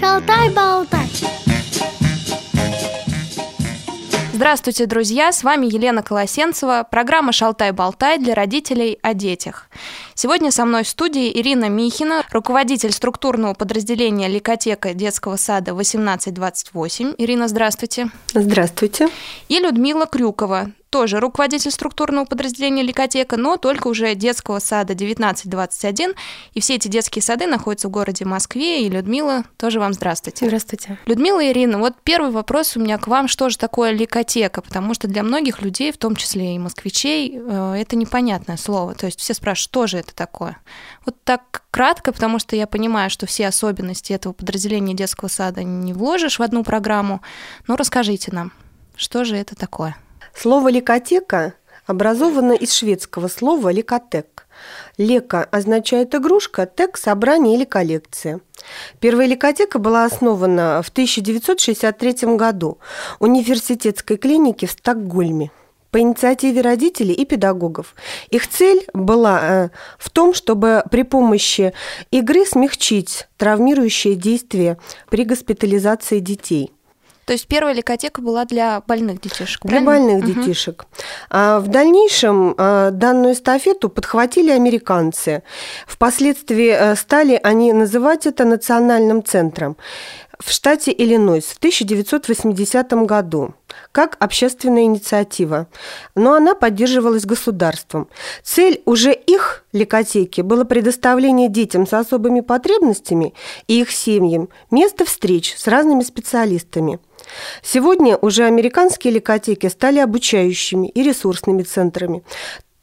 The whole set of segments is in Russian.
Шалтай-болтай. Здравствуйте, друзья! С вами Елена Колосенцева, программа «Шалтай-болтай» для родителей о детях. Сегодня со мной в студии Ирина Михина, руководитель структурного подразделения Ликотека детского сада 1828. Ирина, здравствуйте. Здравствуйте. И Людмила Крюкова, тоже руководитель структурного подразделения Ликотека, но только уже детского сада 1921. И все эти детские сады находятся в городе Москве. И Людмила, тоже вам здравствуйте. Здравствуйте. Людмила и Ирина, вот первый вопрос у меня к вам, что же такое ликотека? Потому что для многих людей, в том числе и москвичей, э, это непонятное слово. То есть все спрашивают, что же это такое? Вот так кратко, потому что я понимаю, что все особенности этого подразделения детского сада не вложишь в одну программу. Но расскажите нам, что же это такое? Слово «ликотека» образовано из шведского слова «ликотек». Лека означает игрушка, тек – собрание или коллекция. Первая ликотека была основана в 1963 году в университетской клинике в Стокгольме по инициативе родителей и педагогов. Их цель была э, в том, чтобы при помощи игры смягчить травмирующее действие при госпитализации детей – то есть первая ликотека была для больных детишек, Для правильно? больных угу. детишек. А в дальнейшем а, данную эстафету подхватили американцы. Впоследствии э, стали они называть это национальным центром в штате Иллинойс в 1980 году как общественная инициатива, но она поддерживалась государством. Цель уже их ликотеки было предоставление детям с особыми потребностями и их семьям места встреч с разными специалистами – Сегодня уже американские ликотеки стали обучающими и ресурсными центрами.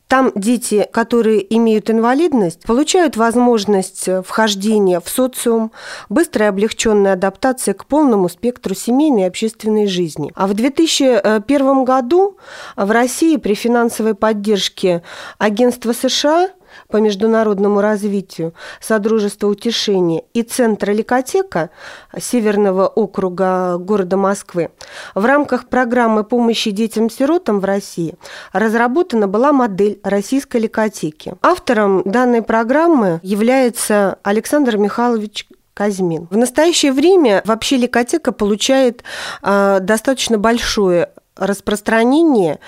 Там дети, которые имеют инвалидность, получают возможность вхождения в социум, быстрая облегченная адаптация к полному спектру семейной и общественной жизни. А в 2001 году в России при финансовой поддержке Агентства США по международному развитию Содружества утешения и Центра Ликотека Северного округа города Москвы в рамках программы помощи детям-сиротам в России разработана была модель российской ликотеки. Автором данной программы является Александр Михайлович Казьмин. В настоящее время вообще ликотека получает э, достаточно большое распространение,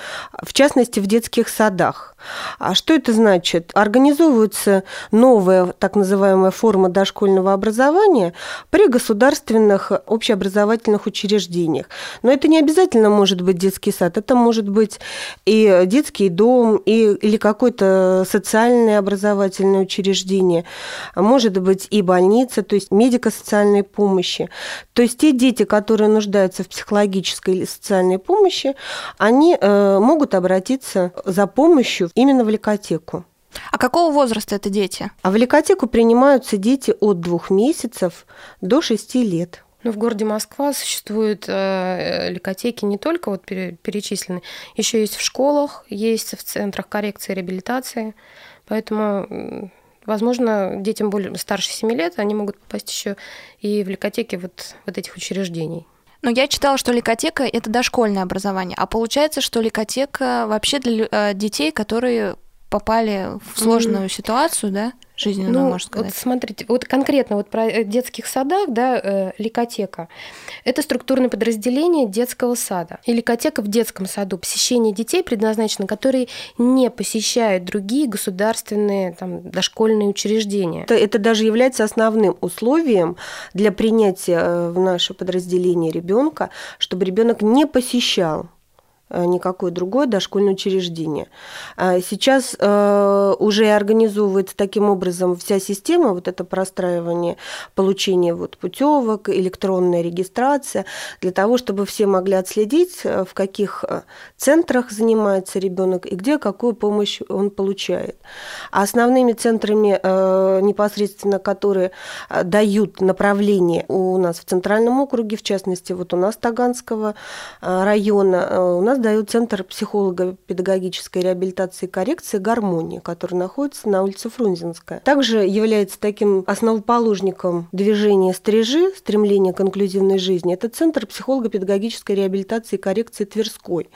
в частности, в детских садах. А что это значит? Организовывается новая так называемая форма дошкольного образования при государственных общеобразовательных учреждениях. Но это не обязательно может быть детский сад, это может быть и детский дом, и, или какое-то социальное образовательное учреждение, может быть и больница, то есть медико-социальной помощи. То есть те дети, которые нуждаются в психологической или социальной помощи, они э, могут обратиться за помощью именно в ликотеку. А какого возраста это дети? А в ликотеку принимаются дети от двух месяцев до шести лет. Ну, в городе Москва существуют э, ликотеки не только вот перечислены, еще есть в школах, есть в центрах коррекции и реабилитации. Поэтому, возможно, детям более старше 7 лет они могут попасть еще и в ликотеки вот, вот этих учреждений. Но я читала, что ликотека – это дошкольное образование, а получается, что ликотека вообще для э, детей, которые попали в сложную mm-hmm. ситуацию, да? Жизненную, ну, можно сказать. Вот смотрите, вот конкретно вот про э, детских садах, да, э, ликотека. Это структурное подразделение детского сада. И ликотека в детском саду. Посещение детей предназначено, которые не посещают другие государственные там, дошкольные учреждения. Это, это даже является основным условием для принятия э, в наше подразделение ребенка, чтобы ребенок не посещал никакое другое дошкольное учреждение. А сейчас э, уже организовывается таким образом вся система, вот это простраивание, получение вот путевок, электронная регистрация, для того, чтобы все могли отследить, э, в каких центрах занимается ребенок и где какую помощь он получает. А основными центрами, непосредственно которые дают направление у нас в Центральном округе, в частности, вот у нас Таганского района, у нас дает Центр психолого-педагогической реабилитации и коррекции «Гармония», который находится на улице Фрунзенская. Также является таким основоположником движения «Стрижи», стремления к инклюзивной жизни. Это Центр психолого-педагогической реабилитации и коррекции Тверской.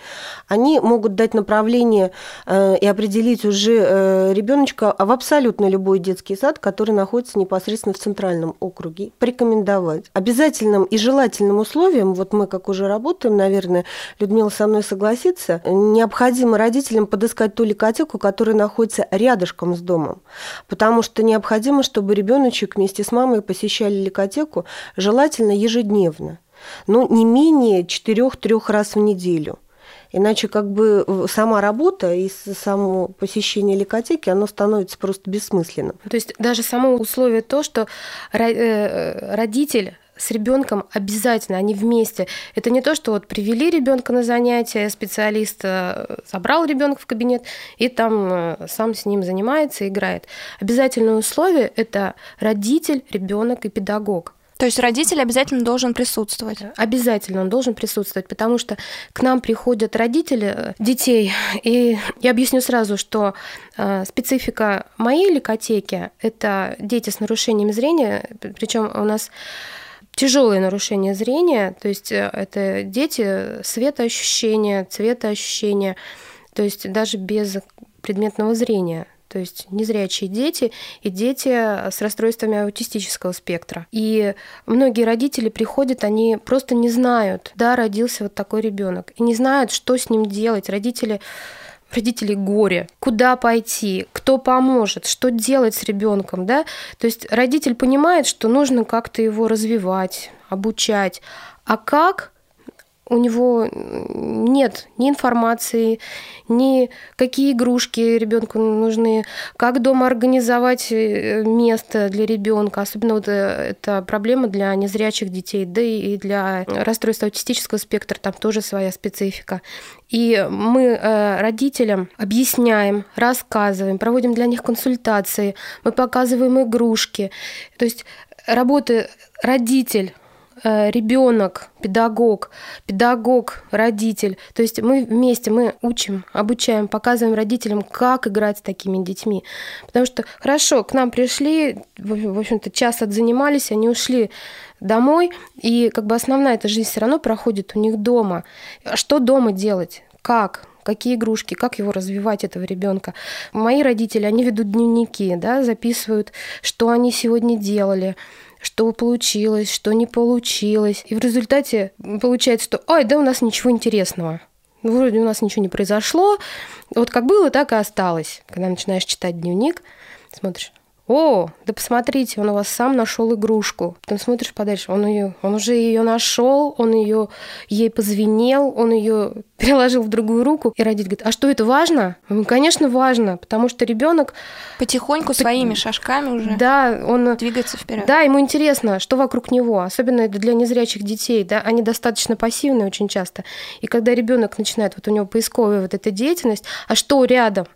Они могут дать направление э, и определить уже э, ребеночка в абсолютно любой детский сад, который находится непосредственно в центральном округе. Порекомендовать. Обязательным и желательным условием, вот мы как уже работаем, наверное, Людмила со мной согласится, необходимо родителям подыскать ту ликотеку, которая находится рядышком с домом. Потому что необходимо, чтобы ребеночек вместе с мамой посещали ликотеку, желательно ежедневно. Но не менее четырех-трех раз в неделю. Иначе как бы э, сама работа и само посещение ликотеки, оно становится просто бессмысленным. То есть даже само условие то, что э, родитель с ребенком обязательно, они вместе. Это не то, что вот привели ребенка на занятия, специалист э, забрал ребенка в кабинет и там э, сам с ним занимается, играет. Обязательное условие это родитель, ребенок и педагог. То есть родитель обязательно должен присутствовать? Обязательно он должен присутствовать, потому что к нам приходят родители э, детей, и я объясню сразу, что специфика моей ликотеки – это дети с нарушением зрения, причем у нас тяжелые нарушения зрения, то есть э, это дети светоощущения, цветоощущения, то есть даже без предметного зрения то есть незрячие дети и дети с расстройствами аутистического спектра. И многие родители приходят, они просто не знают, да, родился вот такой ребенок, и не знают, что с ним делать. Родители родителей горе, куда пойти, кто поможет, что делать с ребенком, да? То есть родитель понимает, что нужно как-то его развивать, обучать, а как у него нет ни информации, ни какие игрушки ребенку нужны, как дома организовать э, место для ребенка. Особенно вот э, это проблема для незрячих детей, да и для расстройства аутистического спектра, там тоже своя специфика. И мы э, родителям объясняем, рассказываем, проводим для них консультации, мы показываем игрушки. То есть работа родитель ребенок, педагог, педагог, родитель. То есть мы вместе, мы учим, обучаем, показываем родителям, как играть с такими детьми. Потому что хорошо, к нам пришли, в общем-то, час отзанимались, они ушли домой, и как бы основная эта жизнь все равно проходит у них дома. Что дома делать? Как? какие игрушки, как его развивать, этого ребенка. Мои родители, они ведут дневники, да, записывают, что они сегодня делали, что получилось, что не получилось. И в результате получается, что «Ой, да у нас ничего интересного». Ну, вроде у нас ничего не произошло. Вот как было, так и осталось. Когда начинаешь читать дневник, смотришь, о, да посмотрите, он у вас сам нашел игрушку. Потом смотришь подальше, он ее, он уже ее нашел, он ее ей позвенел, он ее переложил в другую руку. И родитель говорит, а что это важно? Ну, конечно, важно, потому что ребенок потихоньку своими шажками уже да, он двигается вперед. Да, ему интересно, что вокруг него, особенно для незрячих детей, да, они достаточно пассивные очень часто. И когда ребенок начинает, вот у него поисковая вот эта деятельность, а что рядом?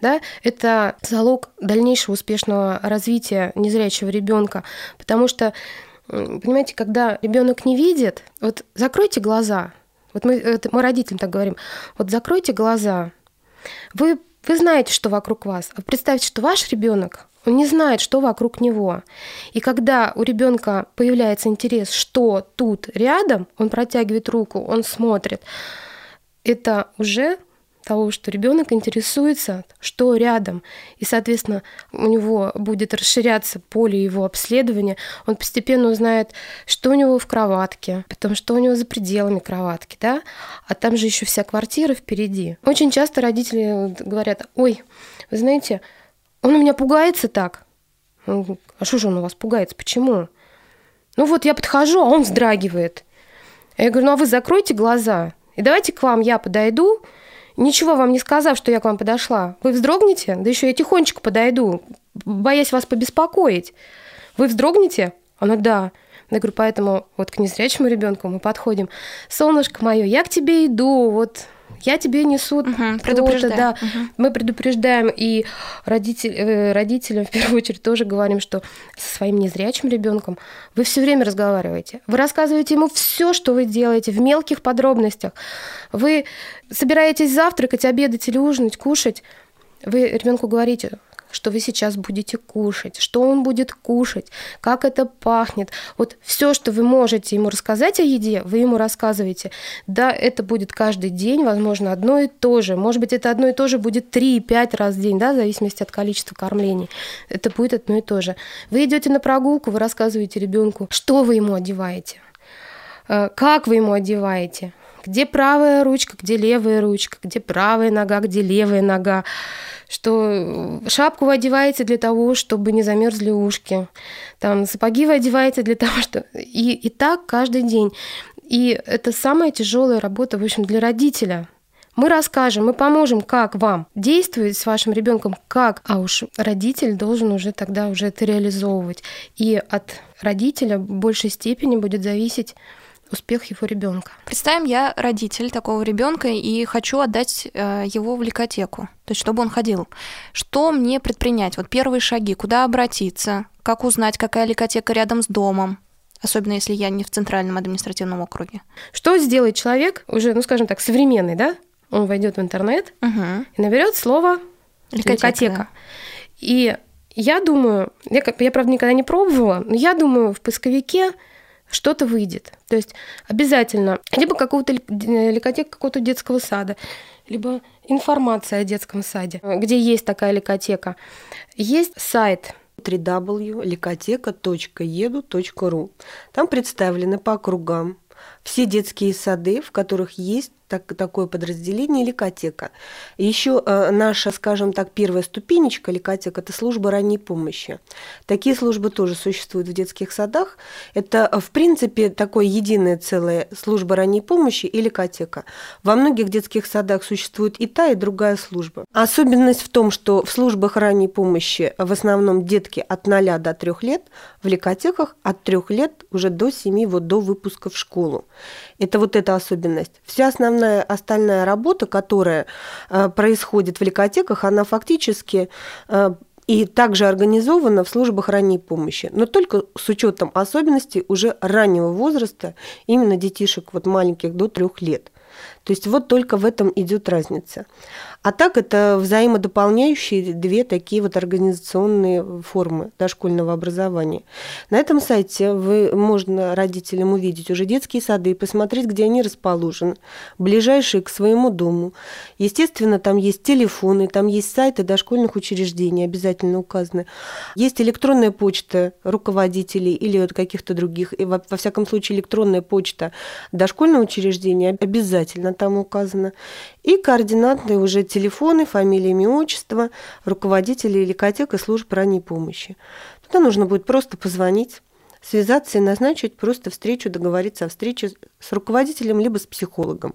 Да, это залог дальнейшего успешного развития незрячего ребенка, потому что Понимаете, когда ребенок не видит, вот закройте глаза. Вот мы, это мы родителям так говорим. Вот закройте глаза. Вы, вы знаете, что вокруг вас. А представьте, что ваш ребенок, он не знает, что вокруг него. И когда у ребенка появляется интерес, что тут рядом, он протягивает руку, он смотрит. Это уже того, что ребенок интересуется, что рядом, и, соответственно, у него будет расширяться поле его обследования, он постепенно узнает, что у него в кроватке, потом что у него за пределами кроватки, да, а там же еще вся квартира впереди. Очень часто родители говорят, ой, вы знаете, он у меня пугается так. А что же он у вас пугается? Почему? Ну вот я подхожу, а он вздрагивает. Я говорю, ну а вы закройте глаза, и давайте к вам я подойду, ничего вам не сказав, что я к вам подошла, вы вздрогнете? Да еще я тихонечко подойду, боясь вас побеспокоить. Вы вздрогнете? Она да. Я говорю, поэтому вот к незрячему ребенку мы подходим. Солнышко мое, я к тебе иду, вот я тебе несу угу, предупреждаем. Да, угу. Мы предупреждаем и родитель, э, родителям в первую очередь тоже говорим, что со своим незрячим ребенком вы все время разговариваете. Вы рассказываете ему все, что вы делаете в мелких подробностях. Вы собираетесь завтракать, обедать или ужинать, кушать. Вы ребенку говорите, что вы сейчас будете кушать, что он будет кушать, как это пахнет. Вот все, что вы можете ему рассказать о еде, вы ему рассказываете. Да, это будет каждый день, возможно, одно и то же. Может быть, это одно и то же будет 3-5 раз в день, да, в зависимости от количества кормлений. Это будет одно и то же. Вы идете на прогулку, вы рассказываете ребенку, что вы ему одеваете, э, как вы ему одеваете, где правая ручка, где левая ручка, где правая нога, где левая нога, что шапку вы одеваете для того, чтобы не замерзли ушки, там сапоги вы одеваете для того, что... И, и так каждый день. И это самая тяжелая работа, в общем, для родителя. Мы расскажем, мы поможем, как вам действовать с вашим ребенком, как, а уж родитель должен уже тогда уже это реализовывать. И от родителя в большей степени будет зависеть успех его ребенка. Представим, я родитель такого ребенка и хочу отдать э, его в ликотеку, то есть чтобы он ходил. Что мне предпринять? Вот первые шаги, куда обратиться, как узнать, какая ликотека рядом с домом, особенно если я не в центральном административном округе. Что сделает человек уже, ну скажем так, современный, да? Он войдет в интернет угу. и наберет слово ликотека. ликотека. Да. И я думаю, я, я правда никогда не пробовала, но я думаю, в поисковике что-то выйдет. То есть обязательно либо какого-то ликотека какого-то детского сада, либо информация о детском саде, где есть такая ликотека. Есть сайт www.likotека.edu.ru. Там представлены по округам все детские сады, в которых есть так, такое подразделение ликотека. Еще э, наша, скажем так, первая ступенечка ликотека – это служба ранней помощи. Такие службы тоже существуют в детских садах. Это, э, в принципе, такое единое целое служба ранней помощи и ликотека. Во многих детских садах существует и та, и другая служба. Особенность в том, что в службах ранней помощи в основном детки от 0 до 3 лет, в ликотеках от 3 лет уже до 7, вот до выпуска в школу. Это вот эта особенность. Вся основная остальная работа, которая э, происходит в ликотеках, она фактически э, и также организована в службах ранней помощи, но только с учетом особенностей уже раннего возраста, именно детишек вот маленьких до трех лет. То есть вот только в этом идет разница. А так это взаимодополняющие две такие вот организационные формы дошкольного образования. На этом сайте вы можно родителям увидеть уже детские сады и посмотреть, где они расположены, ближайшие к своему дому. Естественно, там есть телефоны, там есть сайты дошкольных учреждений, обязательно указаны. Есть электронная почта руководителей или вот каких-то других, и во, во всяком случае электронная почта дошкольного учреждения обязательно там указана. И координаты уже телефоны, фамилия, имя, отчество руководителей ликотек и служб ранней помощи. Туда нужно будет просто позвонить, связаться и назначить просто встречу, договориться о встрече с руководителем либо с психологом.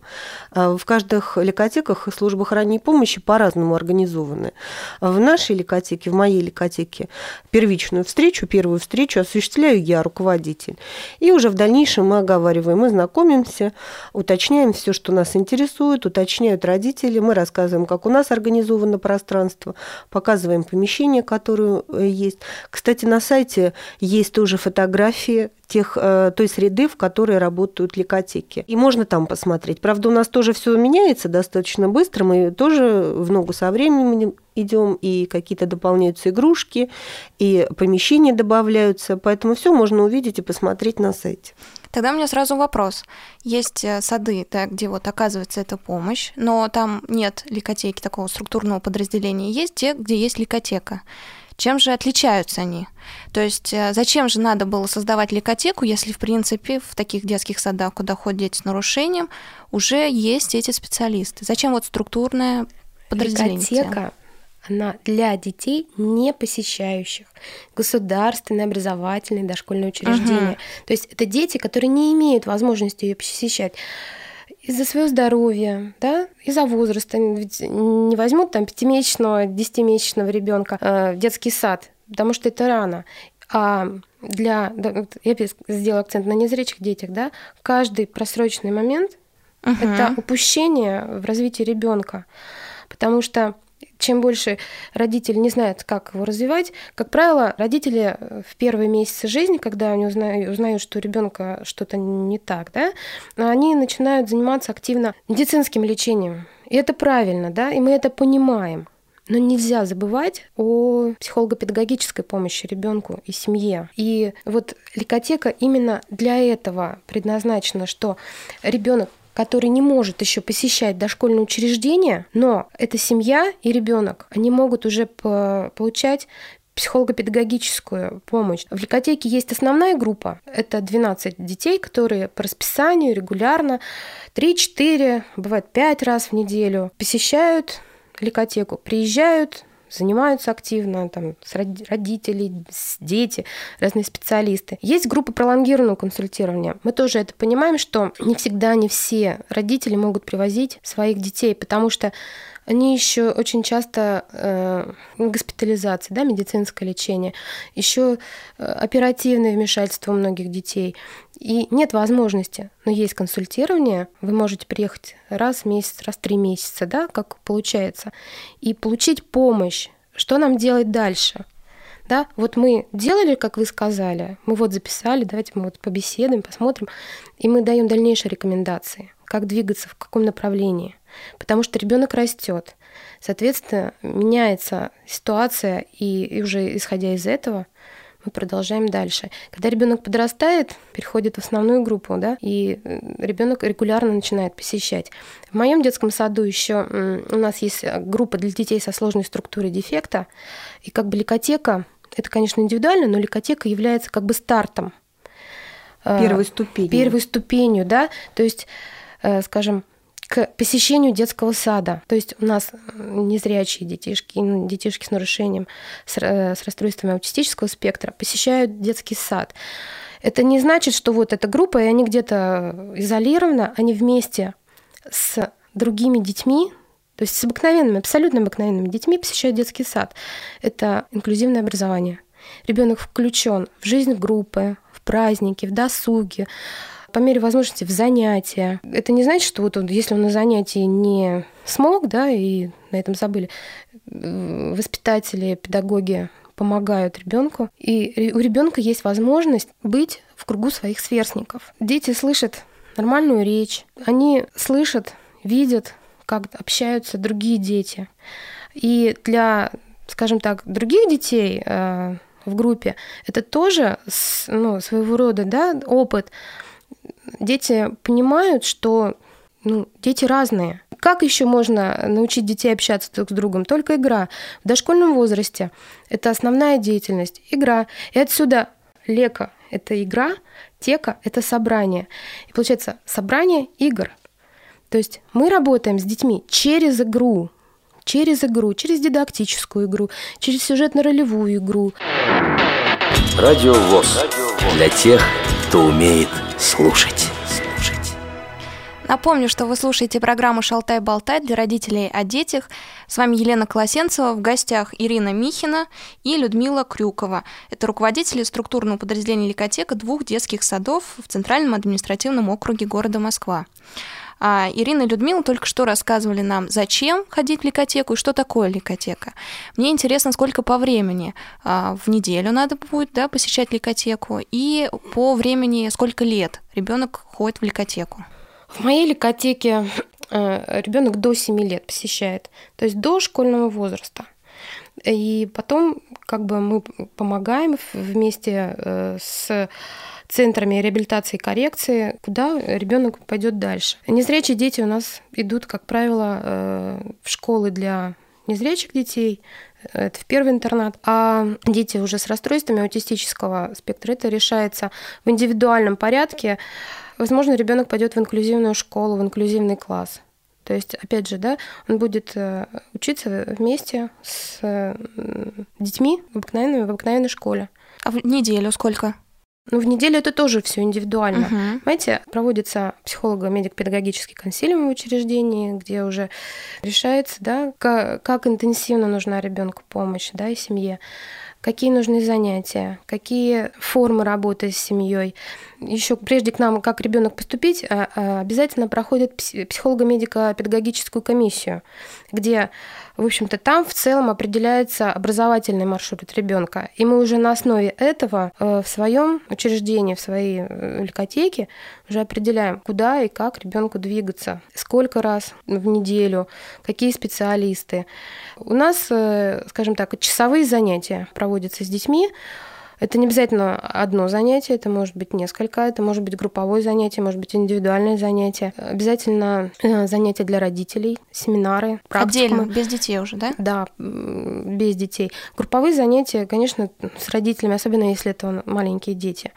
А в каждых ликотеках службах ранней помощи по-разному организованы. В нашей ликотеке, в моей ликотеке, первичную встречу, первую встречу осуществляю я, руководитель. И уже в дальнейшем мы оговариваем, мы знакомимся, уточняем все, что нас интересует, уточняют родители, мы рассказываем, как у нас организовано пространство, показываем помещение, которое э, есть. Кстати, на сайте есть тоже фотографии тех, э, той среды, в которой работают ликотеки. И можно там посмотреть. Правда, у нас тоже все меняется достаточно быстро. Мы тоже в ногу со временем идем, и какие-то дополняются игрушки, и помещения добавляются. Поэтому все можно увидеть и посмотреть на сайте. Тогда у меня сразу вопрос. Есть э, сады, да, где вот оказывается эта помощь, но там нет ликотеки, такого структурного подразделения. Есть те, где есть ликотека. Чем же отличаются они? То есть э, зачем же надо было создавать ликотеку, если, в принципе, в таких детских садах, куда ходят дети с нарушением, уже есть эти специалисты? Зачем вот структурное подразделение? Ликотека она для детей, не посещающих государственные, образовательные, дошкольные учреждения. Uh-huh. То есть это дети, которые не имеют возможности ее посещать из-за своего здоровья, да, из-за возраста. Ведь не возьмут там пятимесячного, десятимесячного ребенка э, в детский сад, потому что это рано. А для, я сделала акцент на незрячих детях, да, каждый просроченный момент Угу. Это упущение в развитии ребенка. Потому что чем больше родители не знают, как его развивать, как правило, родители в первые месяцы жизни, когда они узнают, узнают что у ребенка что-то не так, да, они начинают заниматься активно медицинским лечением. И это правильно, да, и мы это понимаем. Но нельзя забывать о психолого-педагогической помощи ребенку и семье. И вот ликотека именно для этого предназначена, что ребенок который не может еще посещать дошкольное учреждение, но эта семья и ребенок, они могут уже получать психолого-педагогическую помощь. В ликотеке есть основная группа. Это 12 детей, которые по расписанию регулярно 3-4, бывает 5 раз в неделю посещают ликотеку, приезжают, занимаются активно, там, с родители, дети, разные специалисты. Есть группа пролонгированного консультирования. Мы тоже это понимаем, что не всегда не все родители могут привозить своих детей, потому что они еще очень часто э, госпитализация, да, медицинское лечение, еще э, оперативное вмешательство у многих детей. И нет возможности, но есть консультирование, вы можете приехать раз в месяц, раз в три месяца, да, как получается, и получить помощь, что нам делать дальше. Да, вот мы делали, как вы сказали, мы вот записали, давайте мы вот побеседуем, посмотрим, и мы даем дальнейшие рекомендации, как двигаться, в каком направлении. Потому что ребенок растет. Соответственно, меняется ситуация, и, и уже исходя из этого, мы продолжаем дальше. Когда ребенок подрастает, переходит в основную группу, да, и э, ребенок регулярно начинает посещать. В моем детском саду еще у нас есть э, группа для детей со сложной структурой дефекта, и как бы ликотека, это, конечно, индивидуально, но ликотека является как бы стартом. Э, первой ступенью. Первой ступенью, да, то есть, скажем, к посещению детского сада. То есть у нас э, незрячие детишки, детишки с нарушением, с, э, с расстройствами аутистического спектра посещают детский сад. Это не значит, что вот эта группа, и они где-то изолированы, они вместе с другими детьми, то есть с обыкновенными, абсолютно обыкновенными детьми посещают детский сад. Это инклюзивное образование. Ребенок включен в жизнь группы, в праздники, в досуги, по мере возможности в занятия. Это не значит, что вот он, если он на занятии не смог, да, и на этом забыли, воспитатели, педагоги помогают ребенку, и у ребенка есть возможность быть в кругу своих сверстников. Дети слышат нормальную речь, они слышат, видят, как общаются другие дети. И для, скажем так, других детей э, в группе это тоже ну, своего рода да, опыт дети понимают, что ну, дети разные. Как еще можно научить детей общаться друг с другом? Только игра. В дошкольном возрасте это основная деятельность. Игра. И отсюда лека – это игра, тека – это собрание. И получается собрание игр. То есть мы работаем с детьми через игру, через игру, через дидактическую игру, через сюжетно-ролевую игру. Радио ВОЗ. Для тех, кто умеет слушать. Напомню, что вы слушаете программу «Шалтай-болтай» для родителей о детях. С вами Елена Колосенцева, в гостях Ирина Михина и Людмила Крюкова. Это руководители структурного подразделения «Ликотека» двух детских садов в Центральном административном округе города Москва. А Ирина и Людмила только что рассказывали нам, зачем ходить в ликотеку и что такое ликотека. Мне интересно, сколько по времени а, в неделю надо будет да, посещать ликотеку и по времени сколько лет ребенок ходит в ликотеку. В моей ликотеке э, ребенок до 7 лет посещает, то есть до школьного возраста. И потом как бы мы помогаем вместе э, с центрами реабилитации и коррекции, куда ребенок пойдет дальше. Незрячие дети у нас идут, как правило, э, в школы для незрячих детей, это в первый интернат, а дети уже с расстройствами аутистического спектра, это решается в индивидуальном порядке. Возможно, ребенок пойдет в инклюзивную школу, в инклюзивный класс. То есть, опять же, да, он будет э, учиться вместе с детьми в обыкновенной, в обыкновенной школе. А в неделю сколько? Ну, в неделю это тоже все индивидуально. Uh-huh. Понимаете, проводится психолого-медико-педагогический консилиум в учреждении, где уже решается, да, как, как интенсивно нужна ребенку помощь, да, и семье. какие нужны занятия, какие формы работы с семьей. Еще прежде к нам, как ребенок поступить, а, а, обязательно проходит психолого-медико-педагогическую комиссию, где в общем-то, там в целом определяется образовательный маршрут ребенка. И мы уже на основе этого э, в своем учреждении, в своей э, ликотеке уже определяем, куда и как ребенку двигаться, сколько раз в неделю, какие специалисты. У нас, э, скажем так, часовые занятия проводятся с детьми. Это не обязательно одно занятие, это может быть несколько, это может быть групповое занятие, может быть индивидуальное занятие. Обязательно э, занятия для родителей, семинары, практикумы. Отдельно, без детей уже, да? Да, без детей. Групповые занятия, конечно, с родителями, особенно если это маленькие дети.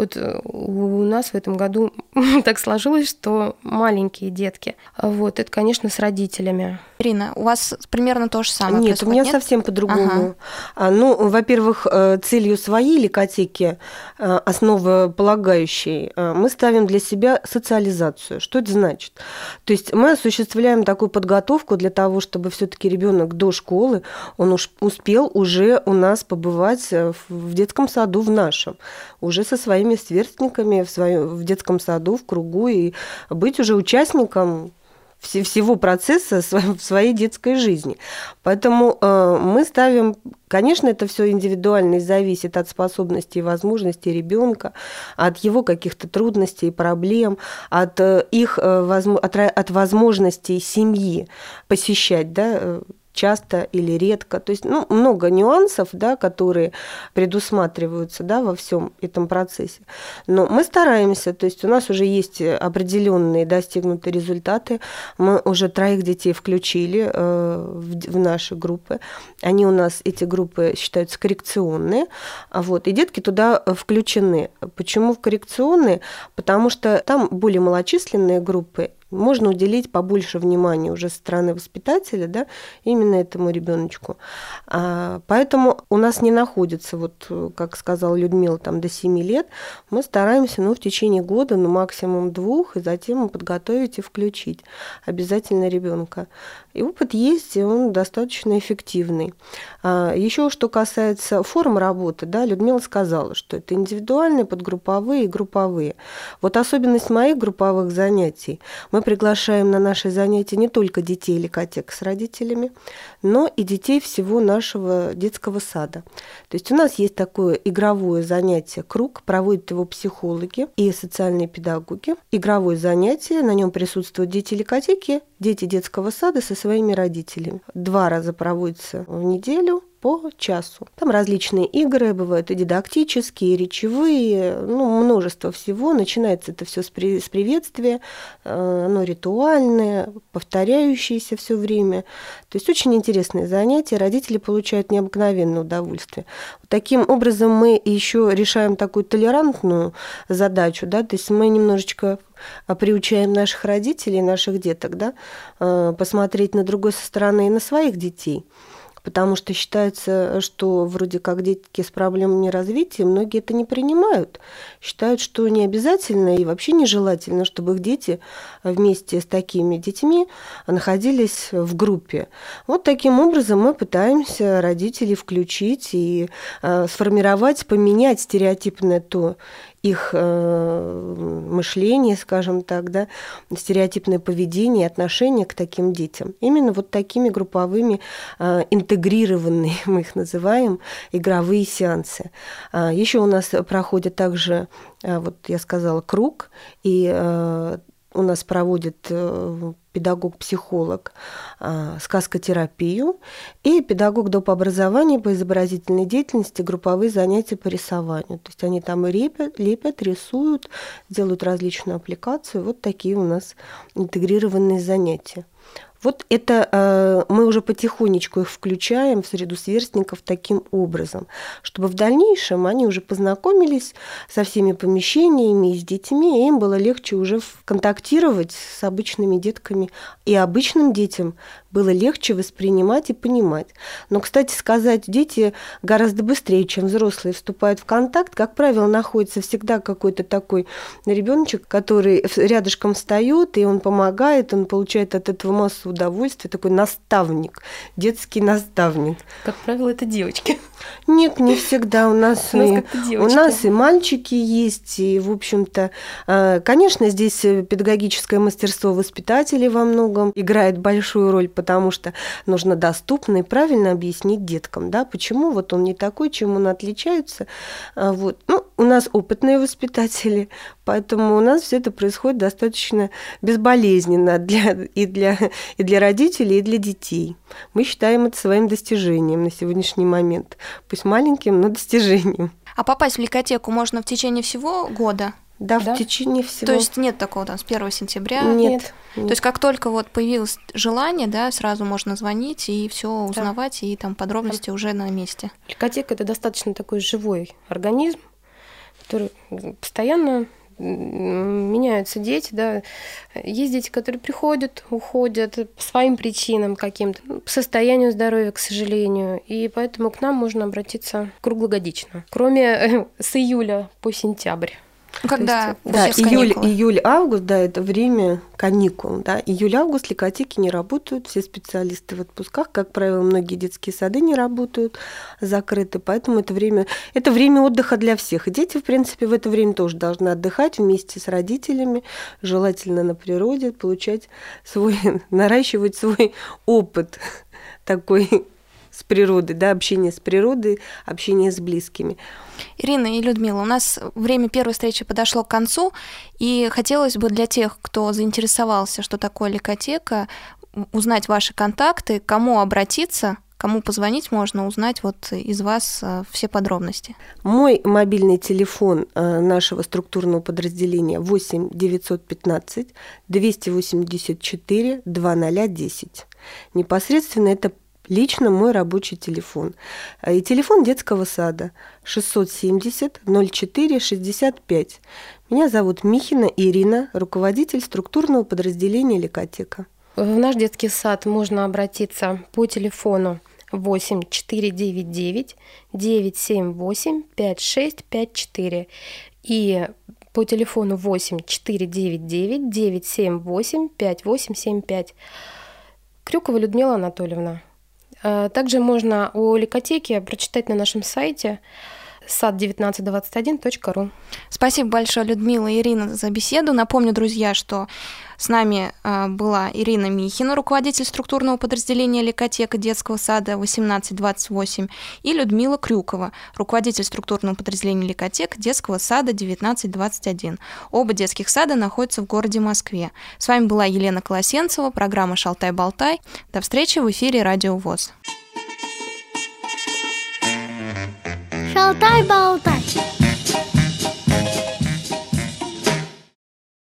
Вот э, у нас в этом году так сложилось, что маленькие детки. Вот, это, конечно, с родителями. Ирина, у вас примерно то же самое Нет, у меня нет? совсем по-другому. Ага. Ну, во-первых, э, целью своей ликотеки, э, основополагающей, мы ставим для себя социализацию. Что это значит? То есть мы осуществляем такую подготовку для того, чтобы все таки ребенок до школы, он уж успел уже у нас побывать в детском саду в нашем, уже со своей своими сверстниками в, своем, в детском саду, в кругу, и быть уже участником всего процесса в своей детской жизни. Поэтому э, мы ставим, конечно, это все индивидуально и зависит от способностей и возможностей ребенка, от его каких-то трудностей и проблем, от э, их э, от возможностей семьи посещать да, часто или редко. То есть ну, много нюансов, да, которые предусматриваются да, во всем этом процессе. Но мы стараемся, то есть у нас уже есть определенные достигнутые результаты. Мы уже троих детей включили э, в, в наши группы. Они у нас, эти группы считаются коррекционные. Вот, и детки туда включены. Почему в коррекционные? Потому что там более малочисленные группы, можно уделить побольше внимания уже со стороны воспитателя, да, именно этому ребеночку. А, поэтому у нас не находится, вот, как сказала Людмила, там до 7 лет. Мы стараемся, ну, в течение года, ну, максимум двух, и затем подготовить и включить обязательно ребенка. И опыт есть, и он достаточно эффективный. А, еще что касается форм работы, да, Людмила сказала, что это индивидуальные, подгрупповые и групповые. Вот особенность моих групповых занятий. Мы приглашаем на наши занятия не только детей или котек с родителями, но и детей всего нашего детского сада. То есть у нас есть такое игровое занятие «Круг», проводят его психологи и социальные педагоги. Игровое занятие, на нем присутствуют дети или котики, дети детского сада со своими родителями. Два раза проводится в неделю по часу. Там различные игры, бывают и дидактические, и речевые, ну, множество всего. Начинается это все с, при, с приветствия, э, оно ритуальное, повторяющееся все время. То есть очень интересные занятия, родители получают необыкновенное удовольствие. Таким образом мы еще решаем такую толерантную задачу, да, то есть мы немножечко приучаем наших родителей, наших деток, да, э, посмотреть на другой со стороны и на своих детей потому что считается, что вроде как детки с проблемами развития, многие это не принимают. Считают, что не обязательно и вообще нежелательно, чтобы их дети вместе с такими детьми находились в группе. Вот таким образом мы пытаемся родителей включить и э, сформировать, поменять стереотипное то их э, мышление, скажем так, да, стереотипное поведение, отношение к таким детям. Именно вот такими групповыми э, интегрированные, мы их называем, игровые сеансы. А, Еще у нас проходит также, э, вот я сказала, круг, и у нас проводит э, педагог-психолог э, сказкотерапию и педагог доп. образования по изобразительной деятельности, групповые занятия по рисованию. То есть они там лепят, лепят, рисуют, делают различную аппликацию. Вот такие у нас интегрированные занятия. Вот это э, мы уже потихонечку их включаем в среду сверстников таким образом, чтобы в дальнейшем они уже познакомились со всеми помещениями и с детьми, и им было легче уже контактировать с обычными детками. И обычным детям было легче воспринимать и понимать. Но, кстати сказать, дети гораздо быстрее, чем взрослые, вступают в контакт. Как правило, находится всегда какой-то такой ребеночек, который рядышком встает, и он помогает, он получает от этого массу удовольствия, такой наставник, детский наставник. Как правило, это девочки. Нет, не всегда. У нас, у нас, и, у нас и мальчики есть, и, в общем-то, а, конечно, здесь педагогическое мастерство воспитателей во многом играет большую роль, потому что нужно доступно и правильно объяснить деткам, да, почему вот он не такой, чем он отличается. А, вот. Ну, у нас опытные воспитатели, поэтому у нас все это происходит достаточно безболезненно для, и, для, и для родителей, и для детей. Мы считаем это своим достижением на сегодняшний момент. Пусть маленьким, но достижением. А попасть в ликотеку можно в течение всего года? Да, да, в течение всего. То есть нет такого там с 1 сентября? Нет. нет. То есть как только вот появилось желание, да, сразу можно звонить и все узнавать, да. и там подробности да. уже на месте. Ликотека – это достаточно такой живой организм, который постоянно меняются дети, да. Есть дети, которые приходят, уходят по своим причинам каким-то, ну, по состоянию здоровья, к сожалению. И поэтому к нам можно обратиться круглогодично, кроме э, с июля по сентябрь. Когда есть, да, июль, июль, август, да, это время каникул, да. Июль, август ликотеки не работают, все специалисты в отпусках, как правило, многие детские сады не работают, закрыты, поэтому это время, это время отдыха для всех. И дети, в принципе, в это время тоже должны отдыхать вместе с родителями, желательно на природе, получать свой, наращивать свой опыт такой с природой, да, общение с природой, общение с близкими. Ирина и Людмила, у нас время первой встречи подошло к концу, и хотелось бы для тех, кто заинтересовался, что такое ликотека, узнать ваши контакты, кому обратиться, кому позвонить можно, узнать вот из вас э, все подробности. Мой мобильный телефон э, нашего структурного подразделения 8 915 284 2010. Непосредственно это лично мой рабочий телефон. А, и телефон детского сада 670 04 65. Меня зовут Михина Ирина, руководитель структурного подразделения Ликотека. В наш детский сад можно обратиться по телефону 8 499 978 5654 и по телефону 8 499 978 5875. Крюкова Людмила Анатольевна. Э, также можно о ликотеке прочитать на нашем сайте сад1921.ру. Спасибо большое, Людмила и Ирина, за беседу. Напомню, друзья, что с нами э, была Ирина Михина, руководитель структурного подразделения Ликотека детского сада 1828, и Людмила Крюкова, руководитель структурного подразделения Ликотек детского сада 1921. Оба детских сада находятся в городе Москве. С вами была Елена Колосенцева, программа «Шалтай-болтай». До встречи в эфире «Радио ВОЗ». Шалтай-болтай.